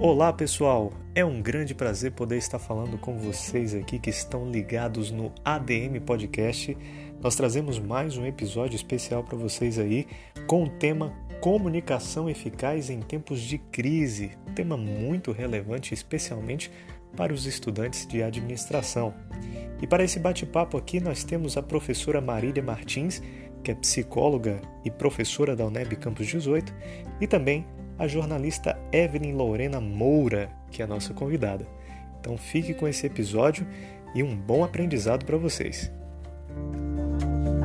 Olá pessoal, é um grande prazer poder estar falando com vocês aqui que estão ligados no ADM Podcast. Nós trazemos mais um episódio especial para vocês aí com o tema Comunicação eficaz em tempos de crise, tema muito relevante, especialmente para os estudantes de administração. E para esse bate-papo aqui, nós temos a professora Marília Martins, que é psicóloga e professora da UNEB Campus 18, e também a jornalista Evelyn Lorena Moura, que é a nossa convidada. Então fique com esse episódio e um bom aprendizado para vocês.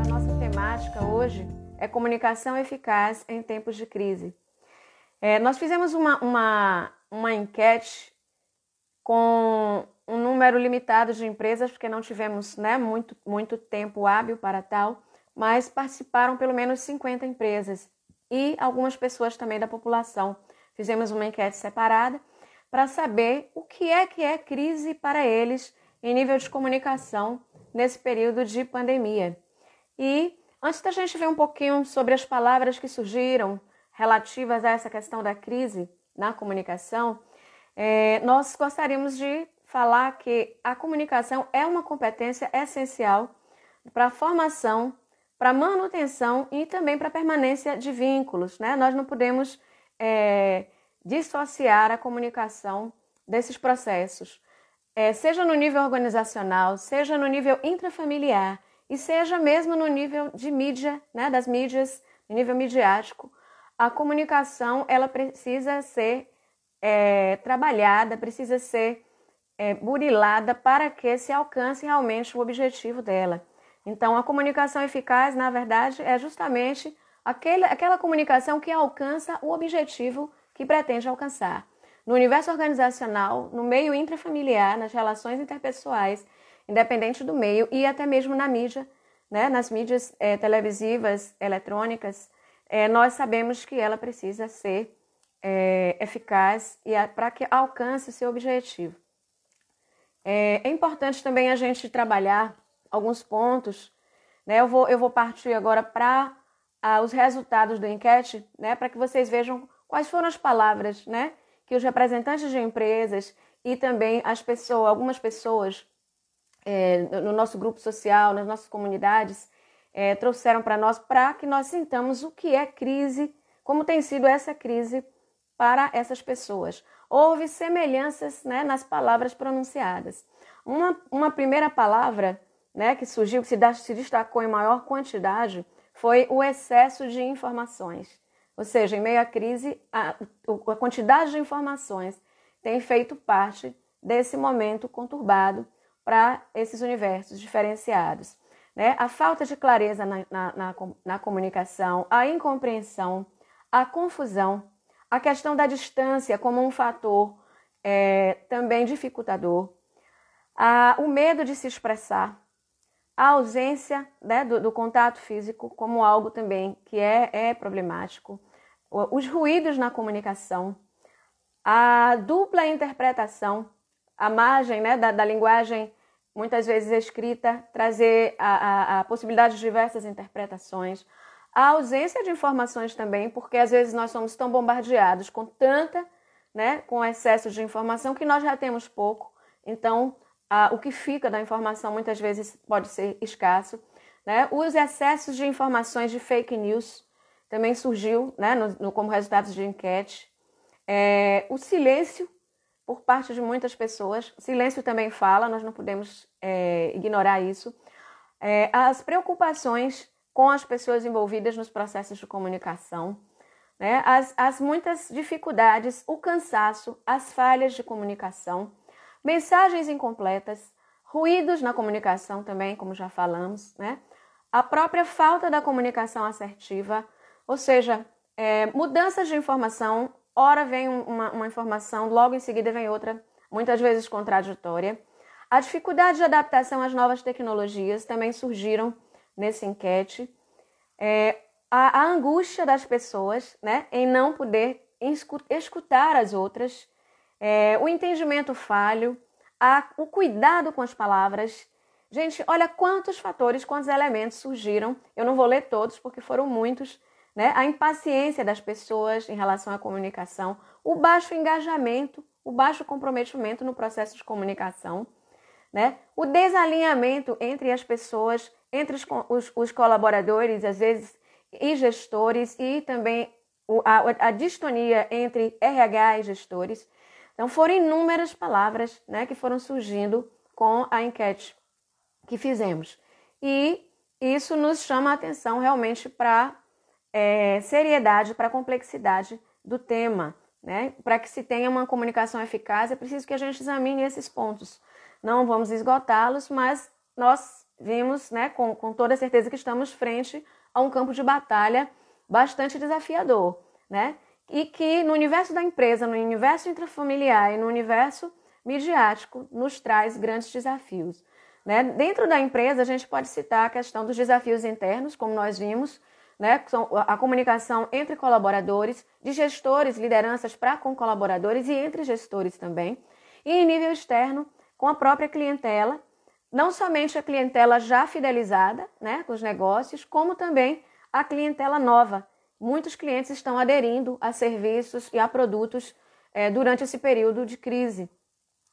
A nossa temática hoje é comunicação eficaz em tempos de crise. É, nós fizemos uma, uma, uma enquete com um número limitado de empresas, porque não tivemos né, muito, muito tempo hábil para tal, mas participaram pelo menos 50 empresas e algumas pessoas também da população. Fizemos uma enquete separada para saber o que é que é crise para eles em nível de comunicação nesse período de pandemia. E antes da gente ver um pouquinho sobre as palavras que surgiram relativas a essa questão da crise na comunicação, é, nós gostaríamos de falar que a comunicação é uma competência essencial para a formação para manutenção e também para permanência de vínculos. Né? Nós não podemos é, dissociar a comunicação desses processos, é, seja no nível organizacional, seja no nível intrafamiliar e seja mesmo no nível de mídia, né, das mídias, no nível midiático. A comunicação ela precisa ser é, trabalhada, precisa ser é, burilada para que se alcance realmente o objetivo dela. Então, a comunicação eficaz, na verdade, é justamente aquele, aquela comunicação que alcança o objetivo que pretende alcançar. No universo organizacional, no meio intrafamiliar, nas relações interpessoais, independente do meio e até mesmo na mídia, né, nas mídias é, televisivas, eletrônicas, é, nós sabemos que ela precisa ser é, eficaz e para que alcance o seu objetivo. É, é importante também a gente trabalhar alguns pontos. Né? Eu, vou, eu vou partir agora para ah, os resultados do enquete, né? para que vocês vejam quais foram as palavras né? que os representantes de empresas e também as pessoas, algumas pessoas é, no nosso grupo social, nas nossas comunidades, é, trouxeram para nós, para que nós sintamos o que é crise, como tem sido essa crise para essas pessoas. Houve semelhanças né, nas palavras pronunciadas. Uma, uma primeira palavra né, que surgiu, que se, destacou em maior quantidade, foi o excesso de informações. Ou seja, em meio à crise, a, a quantidade de informações tem feito parte desse momento conturbado para esses universos diferenciados. Né? A falta de clareza na, na, na, na, comunicação, a incompreensão, a confusão, a questão da distância como um fator é, também dificultador, a, o medo de se expressar, a ausência né, do, do, contato físico como algo também que é, é problemático, os ruídos na comunicação, a dupla interpretação, a margem né, da, da linguagem muitas vezes escrita, trazer a, a, a, possibilidade de diversas interpretações, a ausência de informações também, porque às vezes nós somos tão bombardeados com tanta, né, com excesso de informação que nós já temos pouco. Então, ah, o que fica da informação muitas vezes pode ser escasso. Né? Os excessos de informações de fake news também surgiu né, no, no, como resultado de enquete. É, o silêncio por parte de muitas pessoas. Silêncio também fala, nós não podemos é, ignorar isso. É, as preocupações com as pessoas envolvidas nos processos de comunicação, né? as, as muitas dificuldades, o cansaço, as falhas de comunicação mensagens incompletas, ruídos na comunicação também, como já falamos, né? A própria falta da comunicação assertiva, ou seja, é, mudanças de informação, ora vem uma, uma informação, logo em seguida vem outra, muitas vezes contraditória. A dificuldade de adaptação às novas tecnologias também surgiram nesse enquete. É, a, a, angústia das pessoas né, em não poder escutar as outras é, o entendimento falho, a, o cuidado com as palavras. Gente, olha quantos fatores, quantos elementos surgiram. Eu não vou ler todos porque foram muitos né? a impaciência das pessoas em relação à comunicação, o baixo engajamento, o baixo comprometimento no processo de comunicação, né? o desalinhamento entre as pessoas, entre os, os, os colaboradores, às vezes, e gestores, e também a, a, distonia entre RH e gestores. Então, foram inúmeras palavras né, que foram surgindo com a enquete que fizemos. E isso nos chama a atenção realmente para é, seriedade, para a complexidade do tema. Né? Para que se tenha uma comunicação eficaz, é preciso que a gente examine esses pontos. Não vamos esgotá-los, mas nós vimos né, com, com toda certeza que estamos frente a um campo de batalha bastante desafiador. Né? E que no universo da empresa, no universo intrafamiliar e no universo midiático, nos traz grandes desafios. Né? Dentro da empresa, a gente pode citar a questão dos desafios internos, como nós vimos, né? a comunicação entre colaboradores, de gestores, lideranças para com colaboradores e entre gestores também. E em nível externo, com a própria clientela, não somente a clientela já fidelizada né, com os negócios, como também a clientela nova. Muitos clientes estão aderindo a serviços e a produtos é, durante esse período de crise.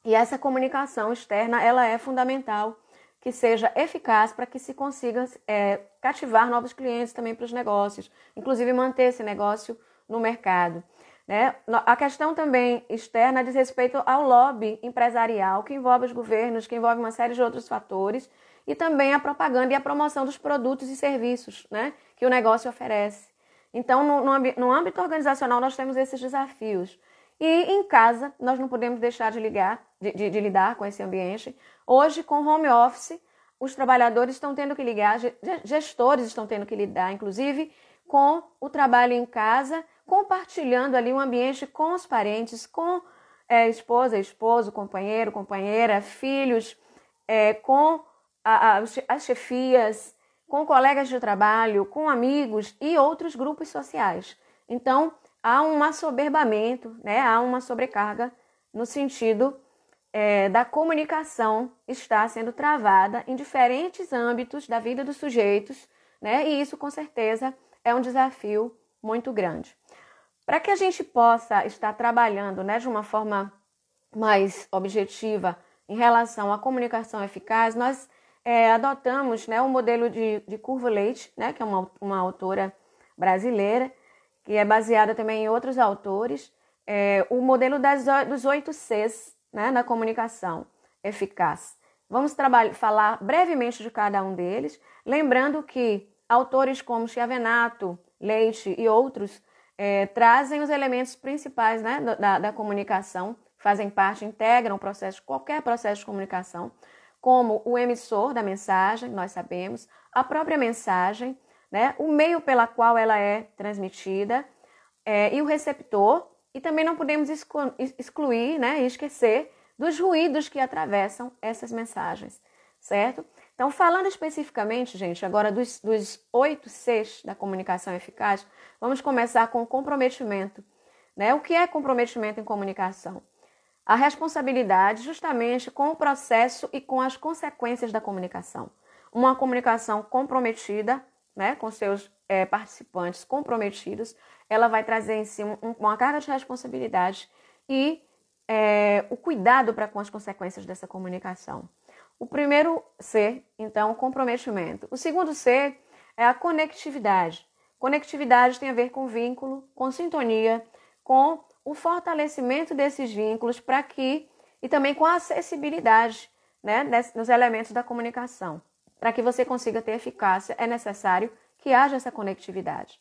E essa comunicação externa ela é fundamental que seja eficaz para que se consiga é, cativar novos clientes também para os negócios, inclusive manter esse negócio no mercado. Né? A questão também externa diz respeito ao lobby empresarial, que envolve os governos, que envolve uma série de outros fatores, e também a propaganda e a promoção dos produtos e serviços né, que o negócio oferece. Então, no, no, no âmbito organizacional, nós temos esses desafios. E em casa, nós não podemos deixar de, ligar, de, de, de lidar com esse ambiente. Hoje, com home office, os trabalhadores estão tendo que ligar, gestores estão tendo que lidar, inclusive, com o trabalho em casa, compartilhando ali um ambiente com os parentes, com é, esposa, esposo, companheiro, companheira, filhos, é, com a, a, as chefias, com colegas de trabalho, com amigos e outros grupos sociais. Então, há um assoberbamento, né? há uma sobrecarga no sentido é, da comunicação estar sendo travada em diferentes âmbitos da vida dos sujeitos, né? e isso com certeza é um desafio muito grande. Para que a gente possa estar trabalhando né, de uma forma mais objetiva em relação à comunicação eficaz, nós é, adotamos né, o um modelo de, de Curva Leite, né, que é uma, uma autora brasileira, que é baseada também em outros autores, é, o modelo das, dos oito Cs né, na comunicação eficaz. Vamos falar brevemente de cada um deles, lembrando que autores como Chiavenato, Leite e outros é, trazem os elementos principais né, da, da comunicação, fazem parte, integram o processo, qualquer processo de comunicação, como o emissor da mensagem, nós sabemos, a própria mensagem, né, o meio pela qual ela é transmitida é, e o receptor. E também não podemos excluir né, e esquecer dos ruídos que atravessam essas mensagens, certo? Então, falando especificamente, gente, agora dos, dos oito Cs da comunicação eficaz, vamos começar com o comprometimento. Né? O que é comprometimento em comunicação? A responsabilidade justamente com o processo e com as consequências da comunicação. Uma comunicação comprometida né, com seus é, participantes comprometidos, ela vai trazer em si um, uma carga de responsabilidade e é, o cuidado para com as consequências dessa comunicação. O primeiro C, então, comprometimento. O segundo C é a conectividade. Conectividade tem a ver com vínculo, com sintonia, com o fortalecimento desses vínculos para que e também com a acessibilidade né, nos elementos da comunicação. Para que você consiga ter eficácia, é necessário que haja essa conectividade.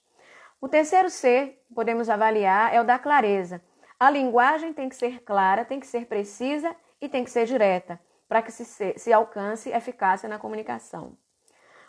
O terceiro C, podemos avaliar, é o da clareza. A linguagem tem que ser clara, tem que ser precisa e tem que ser direta, para que se, se alcance eficácia na comunicação.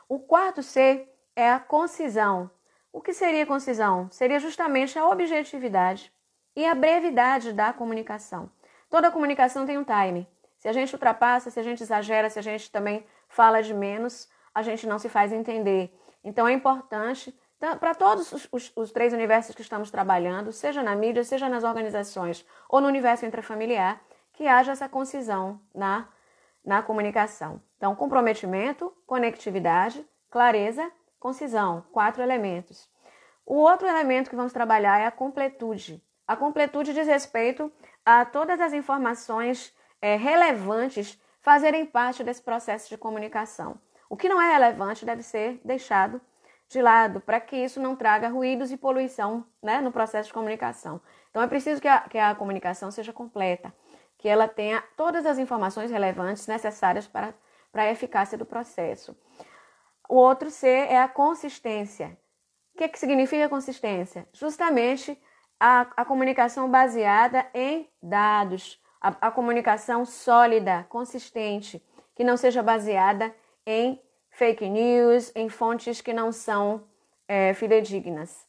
O quarto C é a concisão. O que seria concisão? Seria justamente a objetividade e a brevidade da comunicação. Toda comunicação tem um time. Se a gente ultrapassa, se a gente exagera, se a gente também fala de menos, a gente não se faz entender. Então é importante para todos os, os, os, três universos que estamos trabalhando, seja na mídia, seja nas organizações ou no universo intrafamiliar, que haja essa concisão na, na comunicação. Então, comprometimento, conectividade, clareza, concisão, quatro elementos. O outro elemento que vamos trabalhar é a completude. A completude diz respeito a todas as informações é, relevantes fazerem parte desse processo de comunicação. O que não é relevante deve ser deixado de lado para que isso não traga ruídos e poluição né, no processo de comunicação. Então é preciso que a, que a comunicação seja completa, que ela tenha todas as informações relevantes necessárias para, para a eficácia do processo. O outro C é a consistência. O que, que significa consistência? Justamente a, a comunicação baseada em dados, a, a comunicação sólida, consistente, que não seja baseada em fake news, em fontes que não são é, fidedignas.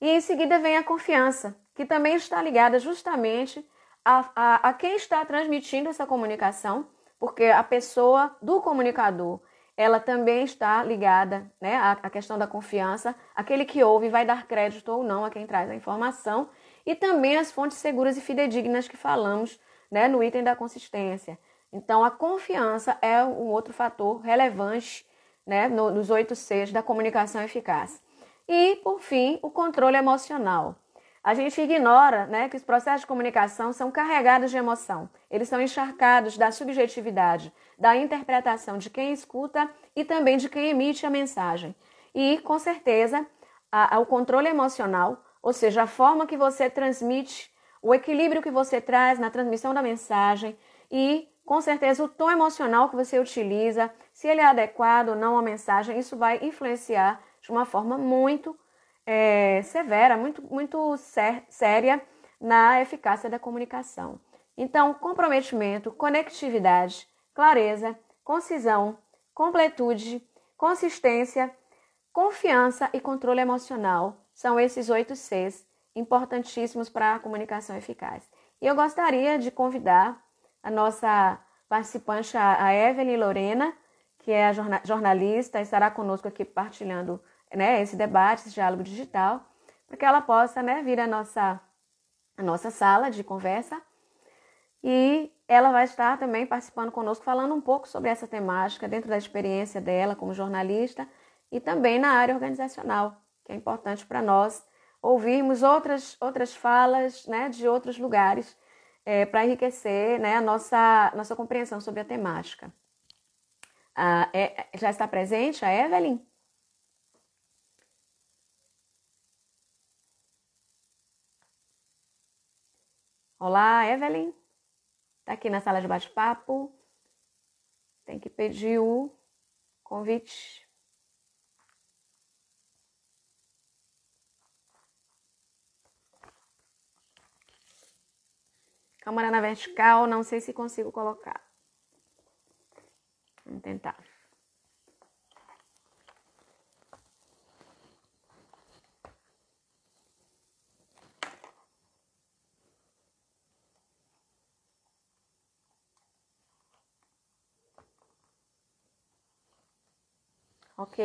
E em seguida vem a confiança, que também está ligada justamente a, a, a, quem está transmitindo essa comunicação, porque a pessoa do comunicador, ela também está ligada né, à, à questão da confiança, aquele que ouve vai dar crédito ou não a quem traz a informação, e também as fontes seguras e fidedignas que falamos né, no item da consistência. Então, a confiança é um outro fator relevante né, nos oito Cs da comunicação eficaz. E, por fim, o controle emocional. A gente ignora né, que os processos de comunicação são carregados de emoção. Eles são encharcados da subjetividade, da interpretação de quem escuta e também de quem emite a mensagem. E, com certeza, a, a, o controle emocional, ou seja, a forma que você transmite, o equilíbrio que você traz na transmissão da mensagem e com certeza o tom emocional que você utiliza, se ele é adequado ou não à mensagem, isso vai influenciar de uma forma muito é, severa, muito, muito sé séria na eficácia da comunicação. Então, comprometimento, conectividade, clareza, concisão, completude, consistência, confiança e controle emocional são esses oito Cs importantíssimos para a comunicação eficaz. E eu gostaria de convidar a nossa participante, a Evelyn Lorena, que é jornalista, estará conosco aqui partilhando né, esse debate, esse diálogo digital, para que ela possa né, vir à nossa, à nossa sala de conversa. E ela vai estar também participando conosco, falando um pouco sobre essa temática, dentro da experiência dela como jornalista e também na área organizacional, que é importante para nós ouvirmos outras, outras falas né, de outros lugares é, para enriquecer né, a nossa, nossa compreensão sobre a temática. Ah, é, já está presente a Evelyn? Olá, Evelyn. Está aqui na sala de bate-papo. Tem que pedir o convite. Câmara na vertical, não sei se consigo colocar. Vamos tentar. Ok.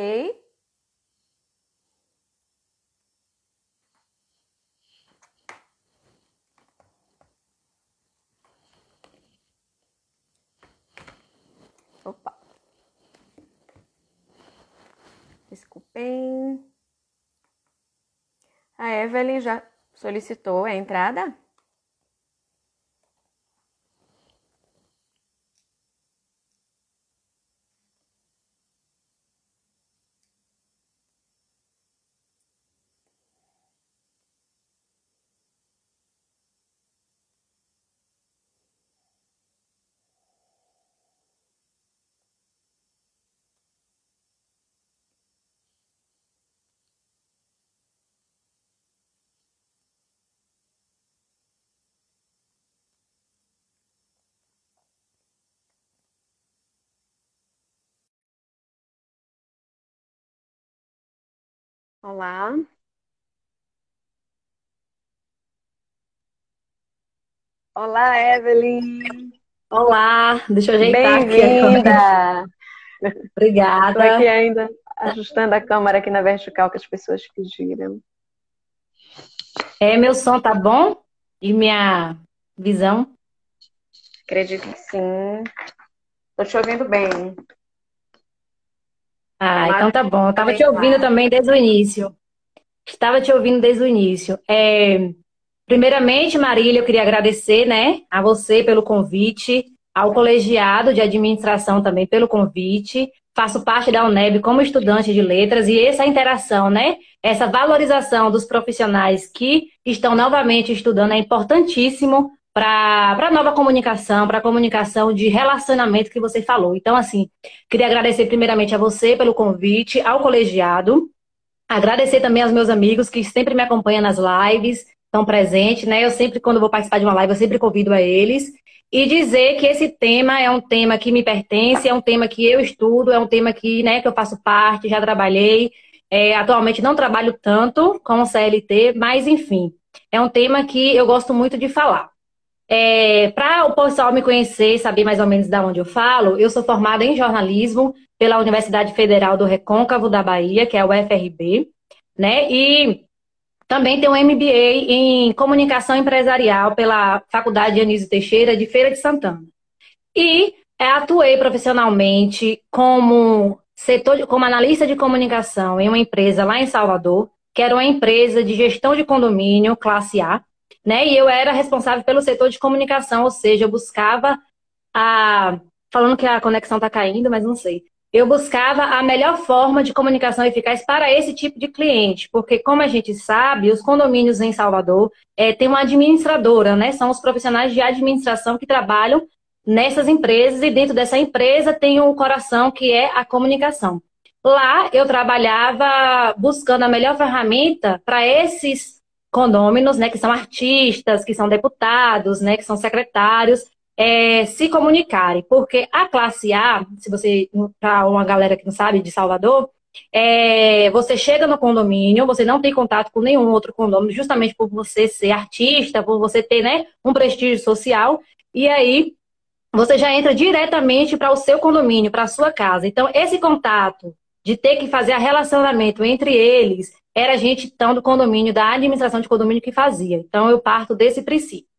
Opa. Desculpem. A Evelyn já solicitou a entrada? Olá, olá, Evelyn. Olá, deixa eu ajeitar aqui Bem-vinda. Estou Obrigada. aqui ainda ajustando a câmera aqui na vertical que as pessoas pediram. É, meu som tá bom? E minha visão? Acredito que sim. Estou te ouvindo bem. Ah, então tá bom. Eu tava te ouvindo também desde o início. Estava te ouvindo desde o início. É, primeiramente, Marília, eu queria agradecer né, a você pelo convite, ao colegiado de administração também pelo convite. Faço parte da UNEB como estudante de letras e essa interação, né? Essa valorização dos profissionais que estão novamente estudando é importantíssimo para a nova comunicação, para a comunicação de relacionamento que você falou. Então, assim, queria agradecer primeiramente a você pelo convite, ao colegiado, agradecer também aos meus amigos que sempre me acompanham nas lives, estão presentes, né? Eu sempre, quando vou participar de uma live, eu sempre convido a eles. E dizer que esse tema é um tema que me pertence, é um tema que eu estudo, é um tema que, né, que eu faço parte, já trabalhei. É, atualmente não trabalho tanto com o CLT, mas enfim, é um tema que eu gosto muito de falar. É, Para o pessoal me conhecer, saber mais ou menos de onde eu falo, eu sou formada em jornalismo pela Universidade Federal do Recôncavo da Bahia, que é o UFRB, né? E também tenho um MBA em comunicação empresarial pela Faculdade Anísio Teixeira de Feira de Santana. E atuei profissionalmente como setor como analista de comunicação em uma empresa lá em Salvador, que era uma empresa de gestão de condomínio classe A, né? E eu era responsável pelo setor de comunicação, ou seja, eu buscava a. Falando que a conexão está caindo, mas não sei. Eu buscava a melhor forma de comunicação eficaz para esse tipo de cliente, porque, como a gente sabe, os condomínios em Salvador é, têm uma administradora, né? São os profissionais de administração que trabalham nessas empresas, e dentro dessa empresa tem um coração que é a comunicação. Lá eu trabalhava buscando a melhor ferramenta para esses condôminos, né, que são artistas, que são deputados, né, que são secretários, é, se comunicarem. Porque a classe A, se você, para uma galera que não sabe, de Salvador, é, você chega no condomínio, você não tem contato com nenhum outro condomínio, justamente por você ser artista, por você ter né, um prestígio social, e aí você já entra diretamente para o seu condomínio, para a sua casa. Então, esse contato de ter que fazer a relacionamento entre eles era gente então do condomínio, da administração de condomínio que fazia. Então eu parto desse princípio.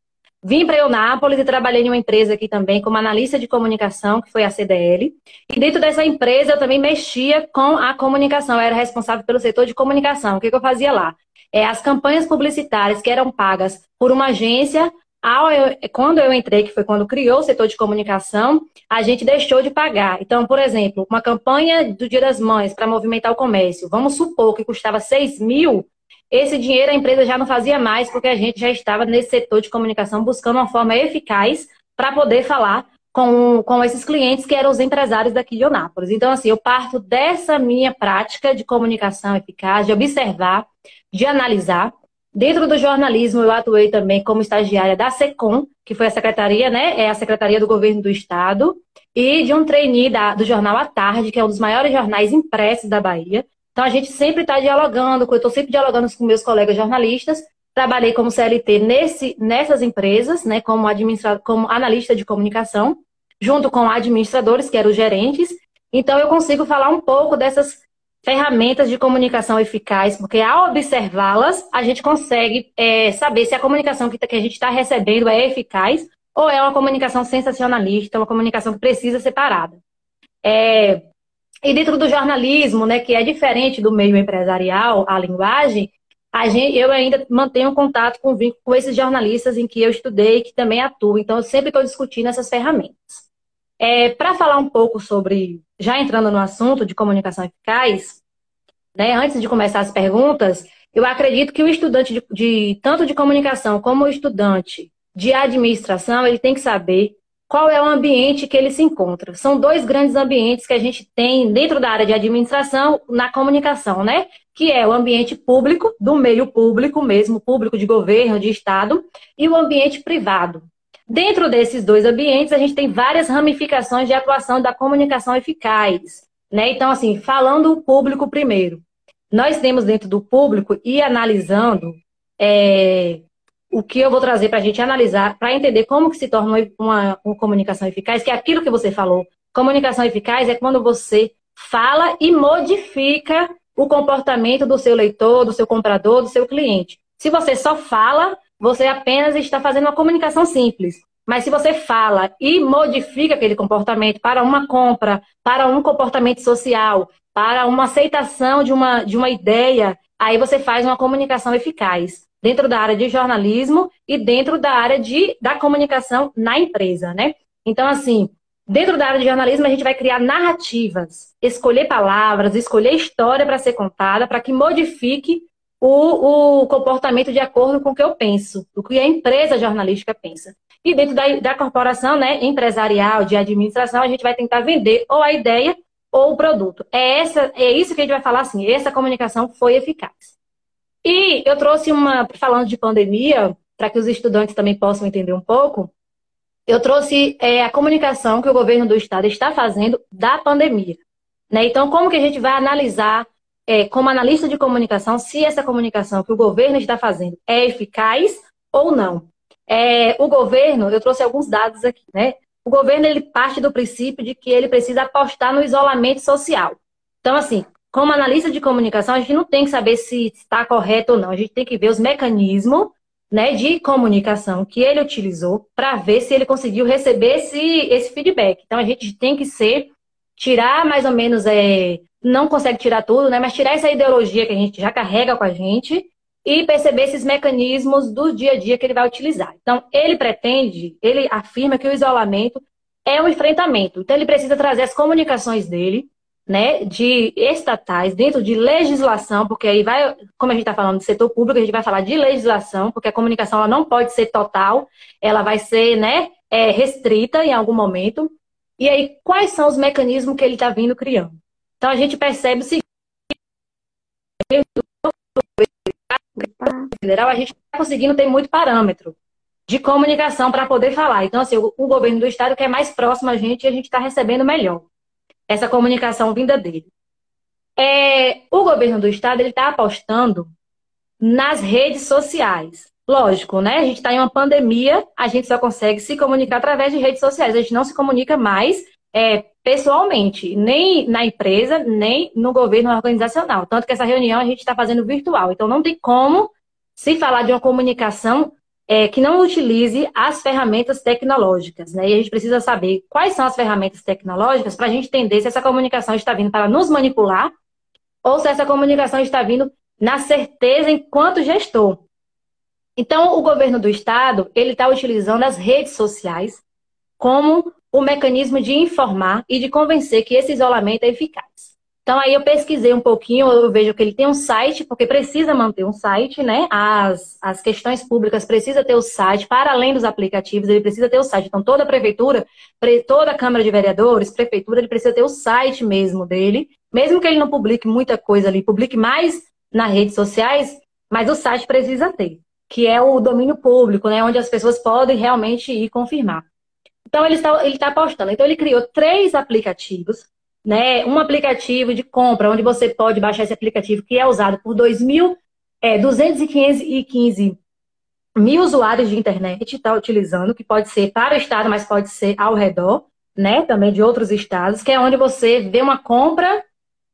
Vim para Eunápolis e trabalhei em uma empresa aqui também como analista de comunicação, que foi a CDL. E dentro dessa empresa eu também mexia com a comunicação, eu era responsável pelo setor de comunicação. O que, que eu fazia lá? É, as campanhas publicitárias que eram pagas por uma agência ao eu, quando eu entrei, que foi quando criou o setor de comunicação, a gente deixou de pagar. Então, por exemplo, uma campanha do Dia das Mães para movimentar o comércio, vamos supor que custava 6 mil, esse dinheiro a empresa já não fazia mais, porque a gente já estava nesse setor de comunicação buscando uma forma eficaz para poder falar com, com esses clientes que eram os empresários daqui de Onápolis. Então, assim, eu parto dessa minha prática de comunicação eficaz, de observar, de analisar, Dentro do jornalismo, eu atuei também como estagiária da SECOM, que foi a secretaria, né? É a Secretaria do Governo do Estado, e de um trainee da, do jornal à tarde, que é um dos maiores jornais impressos da Bahia. Então a gente sempre está dialogando, eu estou sempre dialogando com meus colegas jornalistas. Trabalhei como CLT nesse, nessas empresas, né? Como, como analista de comunicação, junto com administradores, que eram os gerentes. Então eu consigo falar um pouco dessas ferramentas de comunicação eficaz, porque ao observá-las, a gente consegue é, saber se a comunicação que, que a gente está recebendo é eficaz ou é uma comunicação sensacionalista, uma comunicação que precisa ser parada. É, e dentro do jornalismo, né, que é diferente do meio empresarial, a linguagem, a gente, eu ainda mantenho contato com, com esses jornalistas em que eu estudei, que também atuo. Então, eu sempre estou discutindo essas ferramentas. É, Para falar um pouco sobre, já entrando no assunto de comunicação eficaz, né, antes de começar as perguntas, eu acredito que o estudante de, de, tanto de comunicação como o estudante de administração, ele tem que saber qual é o ambiente que ele se encontra. São dois grandes ambientes que a gente tem dentro da área de administração na comunicação, né? Que é o ambiente público, do meio público mesmo, público de governo, de Estado, e o ambiente privado. Dentro desses dois ambientes, a gente tem várias ramificações de atuação da comunicação eficaz. Né? Então, assim, falando o público primeiro. Nós temos dentro do público e analisando é, o que eu vou trazer para a gente analisar, para entender como que se torna uma, uma comunicação eficaz, que é aquilo que você falou. Comunicação eficaz é quando você fala e modifica o comportamento do seu leitor, do seu comprador, do seu cliente. Se você só fala, você apenas está fazendo uma comunicação simples. Mas se você fala e modifica aquele comportamento para uma compra, para um comportamento social, para uma aceitação de uma, de uma ideia aí você faz uma comunicação eficaz dentro da área de jornalismo e dentro da área de, da comunicação na empresa, né? Então, assim, dentro da área de jornalismo, a gente vai criar narrativas, escolher palavras, escolher história para ser contada, para que modifique o, o, comportamento de acordo com o que eu penso, o que a empresa jornalística pensa. E dentro da, da corporação né, empresarial, de administração, a gente vai tentar vender ou a ideia ou o produto. É, essa, é isso que a gente vai falar assim, essa comunicação foi eficaz. E eu trouxe uma, falando de pandemia, para que os estudantes também possam entender um pouco, eu trouxe é, a comunicação que o governo do estado está fazendo da pandemia. Né? Então, como que a gente vai analisar, é, como analista de comunicação, se essa comunicação que o governo está fazendo é eficaz ou não? É, o governo, eu trouxe alguns dados aqui, né? O governo ele parte do princípio de que ele precisa apostar no isolamento social. Então, assim, como analista de comunicação, a gente não tem que saber se está correto ou não. A gente tem que ver os mecanismos né, de comunicação que ele utilizou para ver se ele conseguiu receber esse, esse feedback. Então, a gente tem que ser, tirar mais ou menos, é, não consegue tirar tudo, né, mas tirar essa ideologia que a gente já carrega com a gente e perceber esses mecanismos do dia a dia que ele vai utilizar. Então, ele pretende, ele afirma que o isolamento é um enfrentamento. Então, ele precisa trazer as comunicações dele, né, de estatais, dentro de legislação, porque aí vai, como a gente está falando de setor público, a gente vai falar de legislação, porque a comunicação ela não pode ser total, ela vai ser, né, é, restrita em algum momento. E aí, quais são os mecanismos que ele está vindo criando? Então, a gente percebe o seguinte federal, a gente está conseguindo ter muito parâmetro de comunicação para poder falar. Então, assim, o, o, governo do estado que é mais próximo a gente e a gente está recebendo melhor essa comunicação vinda dele. É, o governo do estado ele está apostando nas redes sociais. Lógico, né? A gente está em uma pandemia, a gente só consegue se comunicar através de redes sociais. A gente não se comunica mais é, pessoalmente, nem na empresa, nem no governo organizacional. Tanto que essa reunião a gente está fazendo virtual. Então não tem como se falar de uma comunicação é, que não utilize as ferramentas tecnológicas. Né? E a gente precisa saber quais são as ferramentas tecnológicas para a gente entender se essa comunicação está vindo para nos manipular ou se essa comunicação está vindo na certeza enquanto gestor. Então, o governo do estado ele está utilizando as redes sociais como o mecanismo de informar e de convencer que esse isolamento é eficaz. Então aí eu pesquisei um pouquinho, eu vejo que ele tem um site, porque precisa manter um site, né? As, as questões públicas precisa ter o site, para além dos aplicativos, ele precisa ter o site. Então toda a prefeitura, toda a Câmara de Vereadores, prefeitura, ele precisa ter o site mesmo dele, mesmo que ele não publique muita coisa ali, publique mais nas redes sociais, mas o site precisa ter, que é o domínio público, né? Onde as pessoas podem realmente ir confirmar. Então, ele está, ele está apostando. Então, ele criou três aplicativos, né? Um aplicativo de compra, onde você pode baixar esse aplicativo, que é usado por 2.215 é, mil usuários de internet está utilizando, que pode ser para o estado, mas pode ser ao redor, né? Também de outros estados, que é onde você vê uma compra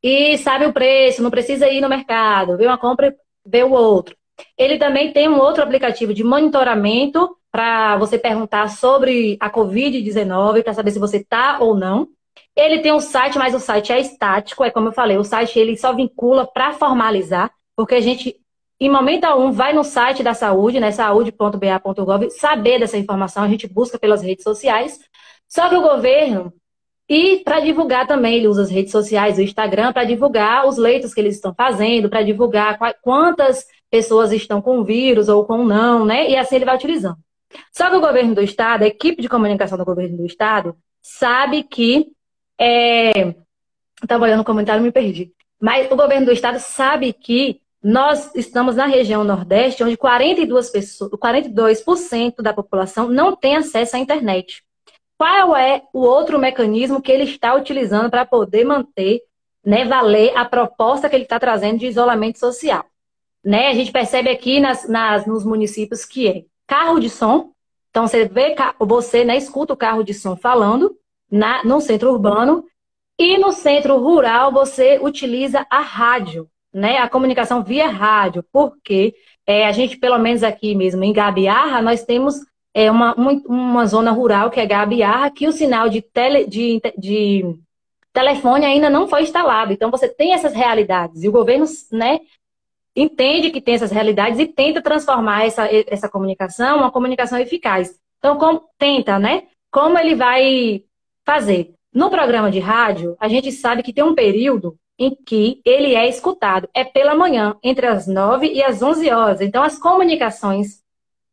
e sabe o preço, não precisa ir no mercado, vê uma compra e vê o outro. Ele também tem um outro aplicativo de monitoramento para você perguntar sobre a Covid-19, para saber se você está ou não. Ele tem um site, mas o site é estático, é como eu falei, o site ele só vincula para formalizar, porque a gente, em momento algum, vai no site da saúde, né, saúde.ba.gov, saber dessa informação, a gente busca pelas redes sociais. Só que o governo, e para divulgar também, ele usa as redes sociais, o Instagram, para divulgar os leitos que eles estão fazendo, para divulgar quantas pessoas estão com vírus ou com não, né? E assim ele vai utilizando. Só que o governo do estado, a equipe de comunicação do governo do estado, sabe que. É... Estava olhando o comentário me perdi. Mas o governo do estado sabe que nós estamos na região Nordeste, onde 42%, pessoas, 42% da população não tem acesso à internet. Qual é o outro mecanismo que ele está utilizando para poder manter, né, valer a proposta que ele está trazendo de isolamento social? Né? A gente percebe aqui nas, nas, nos municípios que é carro de som. Então você vê, você né, escuta o carro de som falando na, no centro urbano e no centro rural você utiliza a rádio, né? A comunicação via rádio, porque é, a gente, pelo menos aqui mesmo em Gabiarra, nós temos é, uma, uma zona rural que é Gabiarra, que o sinal de, tele, de, de telefone ainda não foi instalado. Então você tem essas realidades. E o governo né, entende que tem essas realidades e tenta transformar essa, essa comunicação uma comunicação eficaz. Então, como, tenta, né? Como ele vai fazer? No programa de rádio, a gente sabe que tem um período em que ele é escutado. É pela manhã, entre as 9 e as 11 horas. Então, as comunicações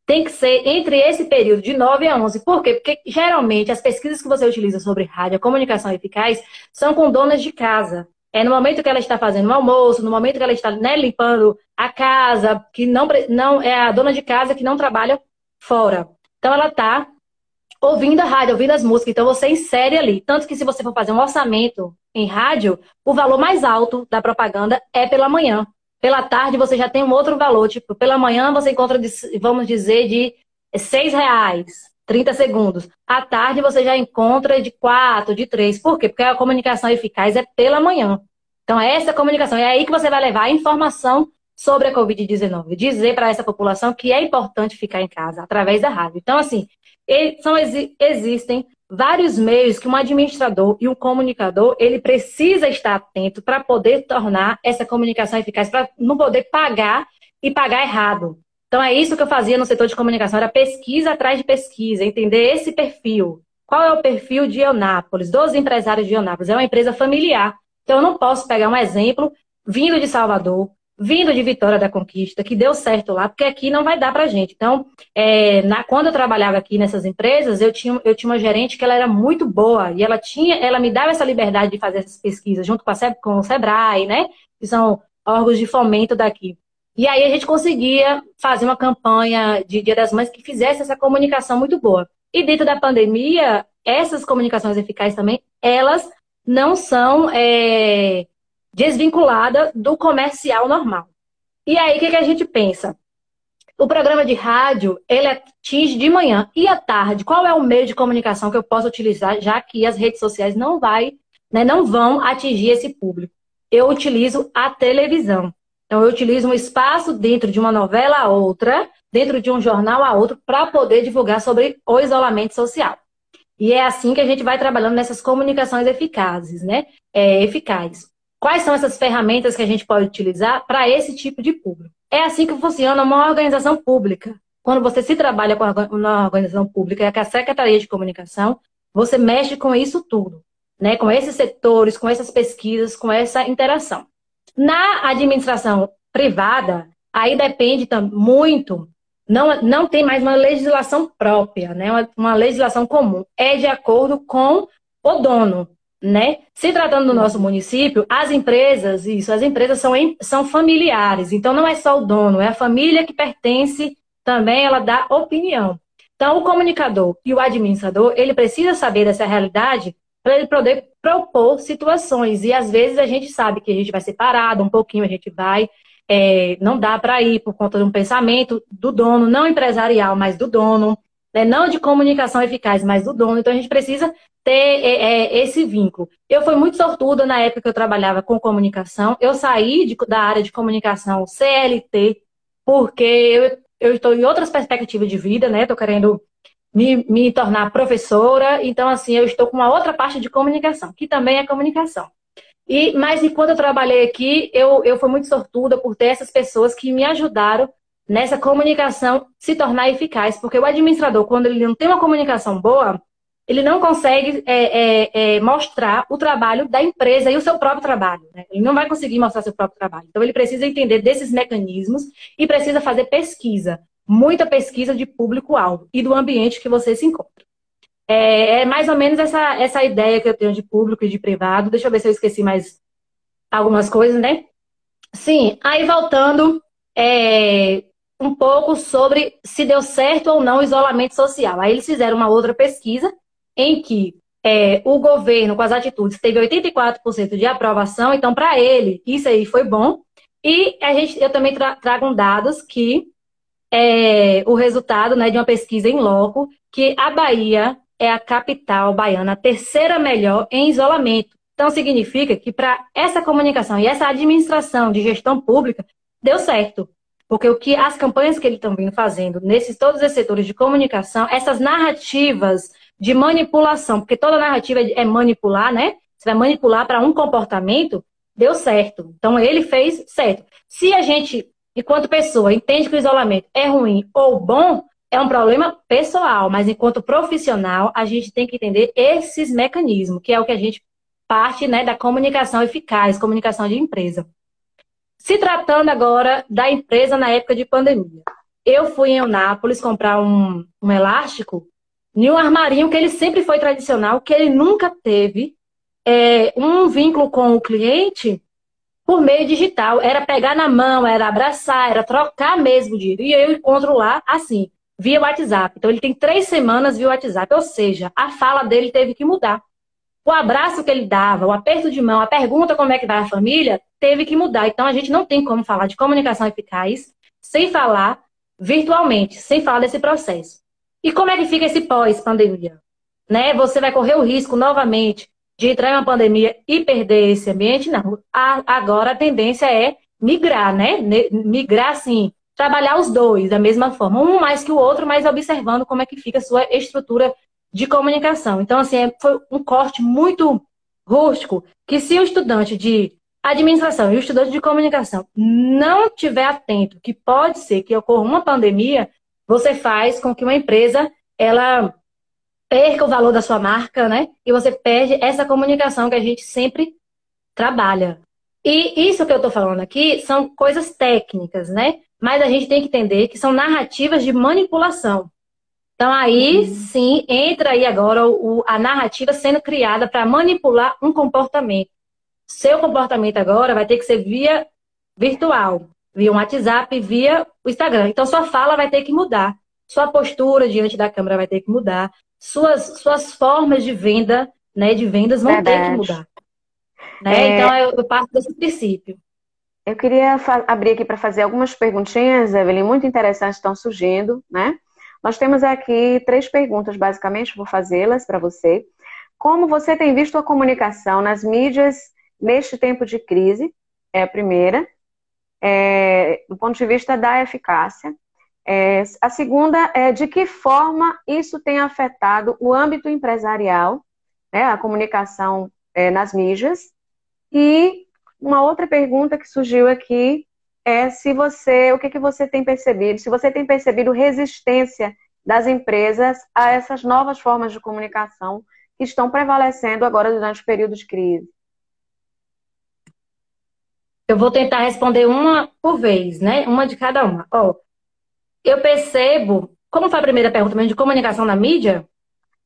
têm que ser entre esse período de 9 a 11. Por quê? Porque, geralmente, as pesquisas que você utiliza sobre rádio, a comunicação eficaz, são com donas de casa. É no momento que ela está fazendo o almoço, no momento que ela está né, limpando a casa, que não, não é a dona de casa que não trabalha fora. Então ela está ouvindo a rádio, ouvindo as músicas. Então você insere ali. Tanto que se você for fazer um orçamento em rádio, o valor mais alto da propaganda é pela manhã. Pela tarde você já tem um outro valor. Tipo, pela manhã você encontra, vamos dizer, de seis reais. 30 segundos. À tarde você já encontra de 4, de 3. Por quê? Porque a comunicação eficaz é pela manhã. Então, essa comunicação. É aí que você vai levar a informação sobre a Covid-19. Dizer para essa população que é importante ficar em casa, através da rádio. Então, assim, são, existem vários meios que um administrador e um comunicador ele precisa estar atento para poder tornar essa comunicação eficaz, para não poder pagar e pagar errado. Então é isso que eu fazia no setor de comunicação, era pesquisa atrás de pesquisa, entender esse perfil. Qual é o perfil de Eunápolis, dos empresários de Eunápolis? É uma empresa familiar. Então eu não posso pegar um exemplo vindo de Salvador, vindo de Vitória da Conquista, que deu certo lá, porque aqui não vai dar pra gente. Então, é, na, quando eu trabalhava aqui nessas empresas, eu tinha, eu tinha uma gerente que ela era muito boa, e ela tinha, ela me dava essa liberdade de fazer essas pesquisas junto com, a, com o Sebrae, né? Que são órgãos de fomento daqui. E aí a gente conseguia fazer uma campanha de Dia das Mães que fizesse essa comunicação muito boa. E dentro da pandemia, essas comunicações eficazes também, elas não são é, desvinculadas do comercial normal. E aí, o que, que a gente pensa? O programa de rádio, ele atinge de manhã e à tarde. Qual é o meio de comunicação que eu posso utilizar, já que as redes sociais não vai, né, não vão atingir esse público? Eu utilizo a televisão. Então, eu utilizo um espaço dentro de uma novela a outra, dentro de um jornal a outro, para poder divulgar sobre o isolamento social. E é assim que a gente vai trabalhando nessas comunicações eficazes, né? É, eficazes. Quais são essas ferramentas que a gente pode utilizar para esse tipo de público? É assim que funciona uma organização pública. Quando você se trabalha com uma organização pública, é a Secretaria de Comunicação, você mexe com isso tudo, né? Com esses setores, com essas pesquisas, com essa interação. Na administração privada, aí depende muito, não, não tem mais uma legislação própria, né? Uma, uma legislação comum. É de acordo com o dono, né? Se tratando do nosso município, as empresas, isso, as empresas são, são familiares, então não é só o dono, é a família que pertence também, ela dá opinião. Então, o comunicador e o administrador, ele precisa saber dessa realidade para ele poder propor situações. E às vezes a gente sabe que a gente vai ser parado um pouquinho, a gente vai. É, não dá para ir por conta de um pensamento do dono, não empresarial, mas do dono, né? não de comunicação eficaz, mas do dono. Então a gente precisa ter é, é, esse vínculo. Eu fui muito sortuda na época que eu trabalhava com comunicação. Eu saí de, da área de comunicação CLT, porque eu, eu estou em outras perspectivas de vida, né? Estou querendo me, me tornar professora. Então, assim, eu estou com uma outra parte de comunicação, que também é comunicação. E, mas enquanto eu trabalhei aqui, eu, eu fui muito sortuda por ter essas pessoas que me ajudaram nessa comunicação se tornar eficaz. Porque o administrador, quando ele não tem uma comunicação boa, ele não consegue é, é, é, mostrar o trabalho da empresa e o seu próprio trabalho. Né? Ele não vai conseguir mostrar seu próprio trabalho. Então, ele precisa entender desses mecanismos e precisa fazer pesquisa muita pesquisa de público-alvo e do ambiente que você se encontra. É, é, mais ou menos essa, essa ideia que eu tenho de público e de privado. Deixa eu ver se eu esqueci mais algumas coisas, né? Sim, aí voltando é, um pouco sobre se deu certo ou não o isolamento social. Aí eles fizeram uma outra pesquisa em que é, o governo, com as atitudes, teve 84% de aprovação, então, para ele, isso aí foi bom. E a gente, eu também tra trago dados que é, o resultado né, de uma pesquisa em loco que a Bahia é a capital baiana, terceira melhor em isolamento. Então, significa que para essa comunicação e essa administração de gestão pública deu certo. Porque o que as campanhas que eles estão vindo fazendo nesses todos esses setores de comunicação, essas narrativas de manipulação, porque toda narrativa é manipular, né? Você vai manipular para um comportamento, deu certo. Então ele fez certo. Se a gente enquanto pessoa, entende que o isolamento é ruim ou bom, é um problema pessoal, mas enquanto profissional, a gente tem que entender esses mecanismos, que é o que a gente parte né, da comunicação eficaz, comunicação de empresa. Se tratando agora da empresa na época de pandemia. Eu fui em Eunápolis comprar um, um elástico em um armarinho que ele sempre foi tradicional, que ele nunca teve é, um vínculo com o cliente por meio digital. Era pegar na mão, era abraçar, era trocar mesmo dinheiro. E eu encontro lá assim, via WhatsApp. Então ele tem três semanas via WhatsApp, ou seja, a fala dele teve que mudar. O abraço que ele dava, o aperto de mão, a pergunta como é que vai a família, teve que mudar. Então a gente não tem como falar de comunicação eficaz sem falar virtualmente, sem falar desse processo. E como é que fica esse pós-pandemia? Né? Você vai correr o risco novamente de entrar em uma pandemia e perder esse ambiente? Não. agora a tendência é migrar, né? Migrar, sim, trabalhar os dois da mesma forma, um mais que o outro, mas observando como é que fica a sua estrutura de comunicação. Então, assim, é, foi um corte muito rústico, que se o estudante de administração e o estudante de comunicação não tiver atento, que pode ser que ocorra uma pandemia, você faz com que uma empresa ela perca o valor da sua marca, né? E você perde essa comunicação que a gente sempre trabalha. E isso que eu estou falando aqui são coisas técnicas, né? Mas a gente tem que entender que são narrativas de manipulação. Então aí uhum. sim entra aí agora o, a narrativa sendo criada para manipular um comportamento. Seu comportamento agora vai ter que ser via virtual, via um WhatsApp, via o Instagram. Então sua fala vai ter que mudar, sua postura diante da câmera vai ter que mudar, suas, suas formas de venda, né, de vendas vão Verdade. ter que mudar. Né? É... Então eu, eu parto desse princípio. Eu queria abrir aqui para fazer algumas perguntinhas, Evelyn, muito interessantes estão surgindo, né? Nós temos aqui três perguntas, basicamente, vou fazê-las para você. Como você tem visto a comunicação nas mídias neste tempo de crise? É a primeira, é, do ponto de vista da eficácia. É, a segunda é de que forma isso tem afetado o âmbito empresarial, né, a comunicação é, nas mídias. E uma outra pergunta que surgiu aqui é se você, o que, que você tem percebido, se você tem percebido resistência das empresas a essas novas formas de comunicação que estão prevalecendo agora durante o período de crise. Eu vou tentar responder uma por vez, né? Uma de cada uma. Ó, eu percebo, como foi a primeira pergunta mesmo, de comunicação na mídia?